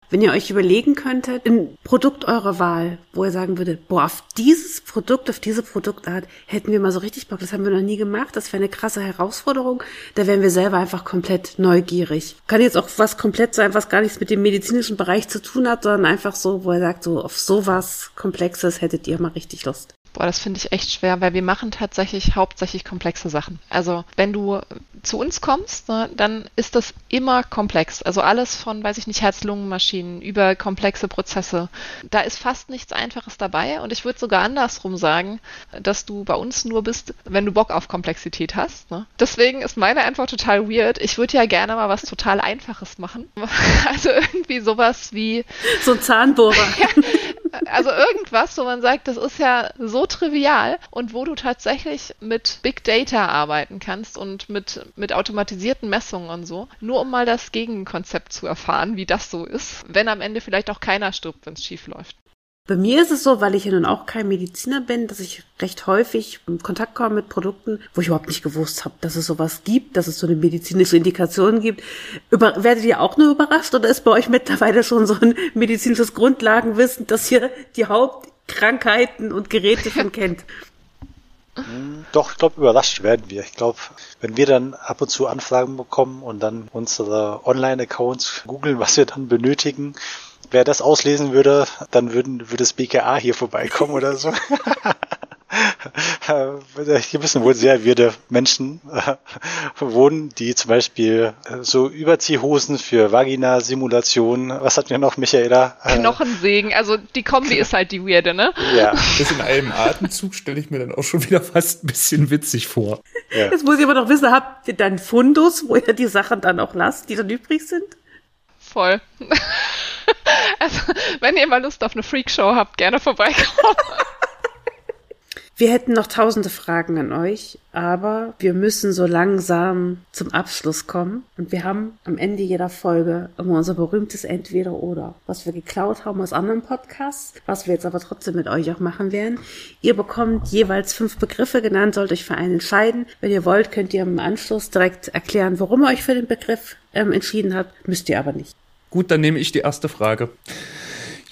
Wenn ihr euch überlegen könntet, ein Produkt eurer Wahl, wo ihr sagen würdet, boah, auf dieses Produkt, auf diese Produktart hätten wir mal so richtig Bock, das haben wir noch nie gemacht, das wäre eine krasse Herausforderung, da wären wir selber einfach komplett neugierig. Kann jetzt auch was komplett sein, was gar nichts mit dem medizinischen Bereich zu tun hat, sondern einfach so, wo ihr sagt, so auf sowas Komplexes hättet ihr mal richtig Lust. Boah, das finde ich echt schwer, weil wir machen tatsächlich hauptsächlich komplexe Sachen. Also wenn du zu uns kommst, ne, dann ist das immer komplex. Also alles von, weiß ich nicht, Herz-Lungen-Maschinen über komplexe Prozesse. Da ist fast nichts Einfaches dabei. Und ich würde sogar andersrum sagen, dass du bei uns nur bist, wenn du Bock auf Komplexität hast. Ne? Deswegen ist meine Antwort total weird. Ich würde ja gerne mal was total Einfaches machen. Also irgendwie sowas wie. So ein Zahnbohrer. also irgendwas, wo man sagt, das ist ja so trivial und wo du tatsächlich mit Big Data arbeiten kannst und mit, mit automatisierten Messungen und so, nur um mal das Gegenkonzept zu erfahren, wie das so ist, wenn am Ende vielleicht auch keiner stirbt, wenn es schief läuft. Bei mir ist es so, weil ich ja nun auch kein Mediziner bin, dass ich recht häufig in Kontakt komme mit Produkten, wo ich überhaupt nicht gewusst habe, dass es sowas gibt, dass es so eine medizinische Indikation gibt. Über, werdet ihr auch nur überrascht oder ist bei euch mittlerweile schon so ein medizinisches Grundlagenwissen, dass ihr die Hauptkrankheiten und Geräte schon kennt? Doch, ich glaube, überrascht werden wir. Ich glaube, wenn wir dann ab und zu Anfragen bekommen und dann unsere Online-Accounts googeln, was wir dann benötigen, wer das auslesen würde, dann würden, würde das BKA hier vorbeikommen oder so. Hier müssen wohl sehr wirde Menschen äh, wohnen, die zum Beispiel äh, so Überziehhosen für Vagina-Simulationen, was hatten wir noch, Michaela? Äh, Knochensägen, also die Kombi ist halt die weirde, ne? Ja. Das in einem Atemzug stelle ich mir dann auch schon wieder fast ein bisschen witzig vor. Ja. Jetzt muss ich aber noch wissen, habt ihr dann Fundus, wo ihr die Sachen dann auch lasst, die dann übrig sind? Voll. Also, wenn ihr mal Lust auf eine Freakshow habt, gerne vorbeikommen. Wir hätten noch tausende Fragen an euch, aber wir müssen so langsam zum Abschluss kommen. Und wir haben am Ende jeder Folge immer unser berühmtes Entweder-Oder, was wir geklaut haben aus anderen Podcasts, was wir jetzt aber trotzdem mit euch auch machen werden. Ihr bekommt jeweils fünf Begriffe genannt, sollt euch für einen entscheiden. Wenn ihr wollt, könnt ihr im Anschluss direkt erklären, warum ihr euch für den Begriff ähm, entschieden habt. Müsst ihr aber nicht. Gut, dann nehme ich die erste Frage.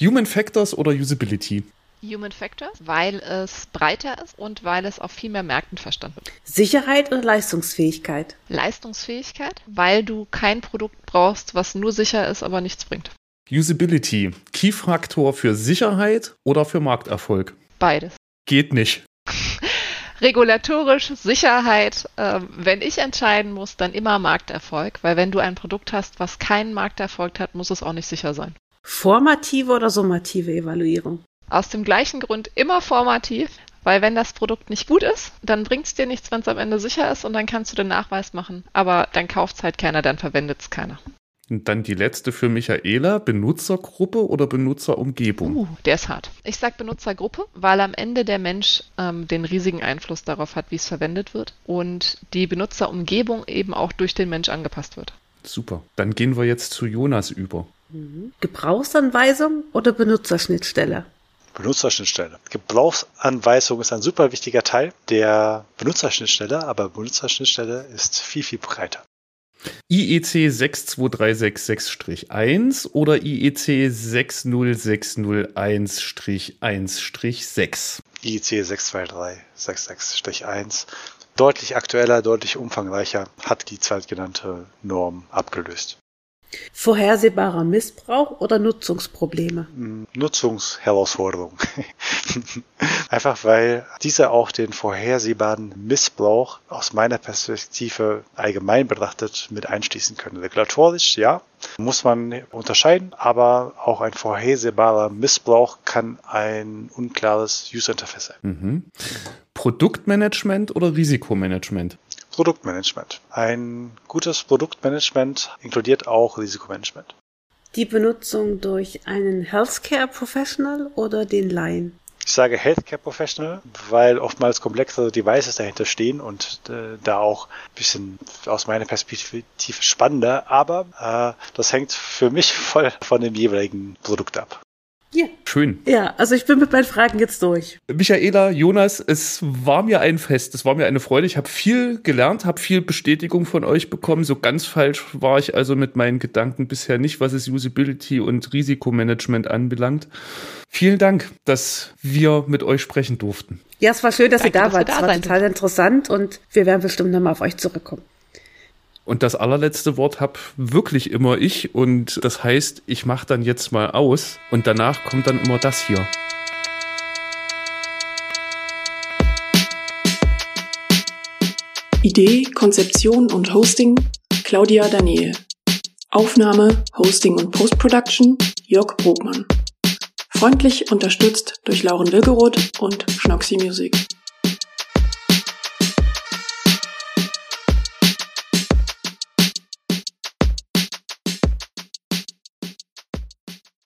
Human Factors oder Usability? Human Factors, weil es breiter ist und weil es auf viel mehr Märkten verstanden wird. Sicherheit oder Leistungsfähigkeit? Leistungsfähigkeit, weil du kein Produkt brauchst, was nur sicher ist, aber nichts bringt. Usability, Key-Faktor für Sicherheit oder für Markterfolg? Beides. Geht nicht. Regulatorisch, Sicherheit, äh, wenn ich entscheiden muss, dann immer Markterfolg, weil wenn du ein Produkt hast, was keinen Markterfolg hat, muss es auch nicht sicher sein. Formative oder summative Evaluierung? Aus dem gleichen Grund immer formativ, weil wenn das Produkt nicht gut ist, dann bringt es dir nichts, wenn es am Ende sicher ist und dann kannst du den Nachweis machen. Aber dann kauft es halt keiner, dann verwendet es keiner. Und dann die letzte für Michaela, Benutzergruppe oder Benutzerumgebung? Uh, der ist hart. Ich sag Benutzergruppe, weil am Ende der Mensch ähm, den riesigen Einfluss darauf hat, wie es verwendet wird und die Benutzerumgebung eben auch durch den Mensch angepasst wird. Super. Dann gehen wir jetzt zu Jonas über. Mhm. Gebrauchsanweisung oder Benutzerschnittstelle? Benutzerschnittstelle. Gebrauchsanweisung ist ein super wichtiger Teil der Benutzerschnittstelle, aber Benutzerschnittstelle ist viel, viel breiter. IEC 62366-1 oder IEC 60601-1-6? IEC 62366-1. Deutlich aktueller, deutlich umfangreicher, hat die zweitgenannte Norm abgelöst. Vorhersehbarer Missbrauch oder Nutzungsprobleme? Hm, Nutzungsherausforderung. Einfach weil diese auch den vorhersehbaren Missbrauch aus meiner Perspektive allgemein betrachtet mit einschließen können. Regulatorisch, ja, muss man unterscheiden, aber auch ein vorhersehbarer Missbrauch kann ein unklares User Interface sein. Mhm. Produktmanagement oder Risikomanagement? Produktmanagement. Ein gutes Produktmanagement inkludiert auch Risikomanagement. Die Benutzung durch einen Healthcare Professional oder den Laien? Ich sage Healthcare Professional, weil oftmals komplexere Devices dahinter stehen und äh, da auch ein bisschen aus meiner Perspektive spannender, aber äh, das hängt für mich voll von dem jeweiligen Produkt ab. Ja. Schön. Ja, also ich bin mit meinen Fragen jetzt durch. Michaela, Jonas, es war mir ein Fest, es war mir eine Freude. Ich habe viel gelernt, habe viel Bestätigung von euch bekommen. So ganz falsch war ich also mit meinen Gedanken bisher nicht, was es Usability und Risikomanagement anbelangt. Vielen Dank, dass wir mit euch sprechen durften. Ja, es war schön, dass Danke, ihr da wart. Es war total interessant und wir werden bestimmt nochmal auf euch zurückkommen. Und das allerletzte Wort habe wirklich immer ich. Und das heißt, ich mache dann jetzt mal aus. Und danach kommt dann immer das hier. Idee, Konzeption und Hosting Claudia Daniel. Aufnahme, Hosting und Post-Production Jörg Brogmann. Freundlich unterstützt durch Lauren Wilgeroth und Schnoxy Music.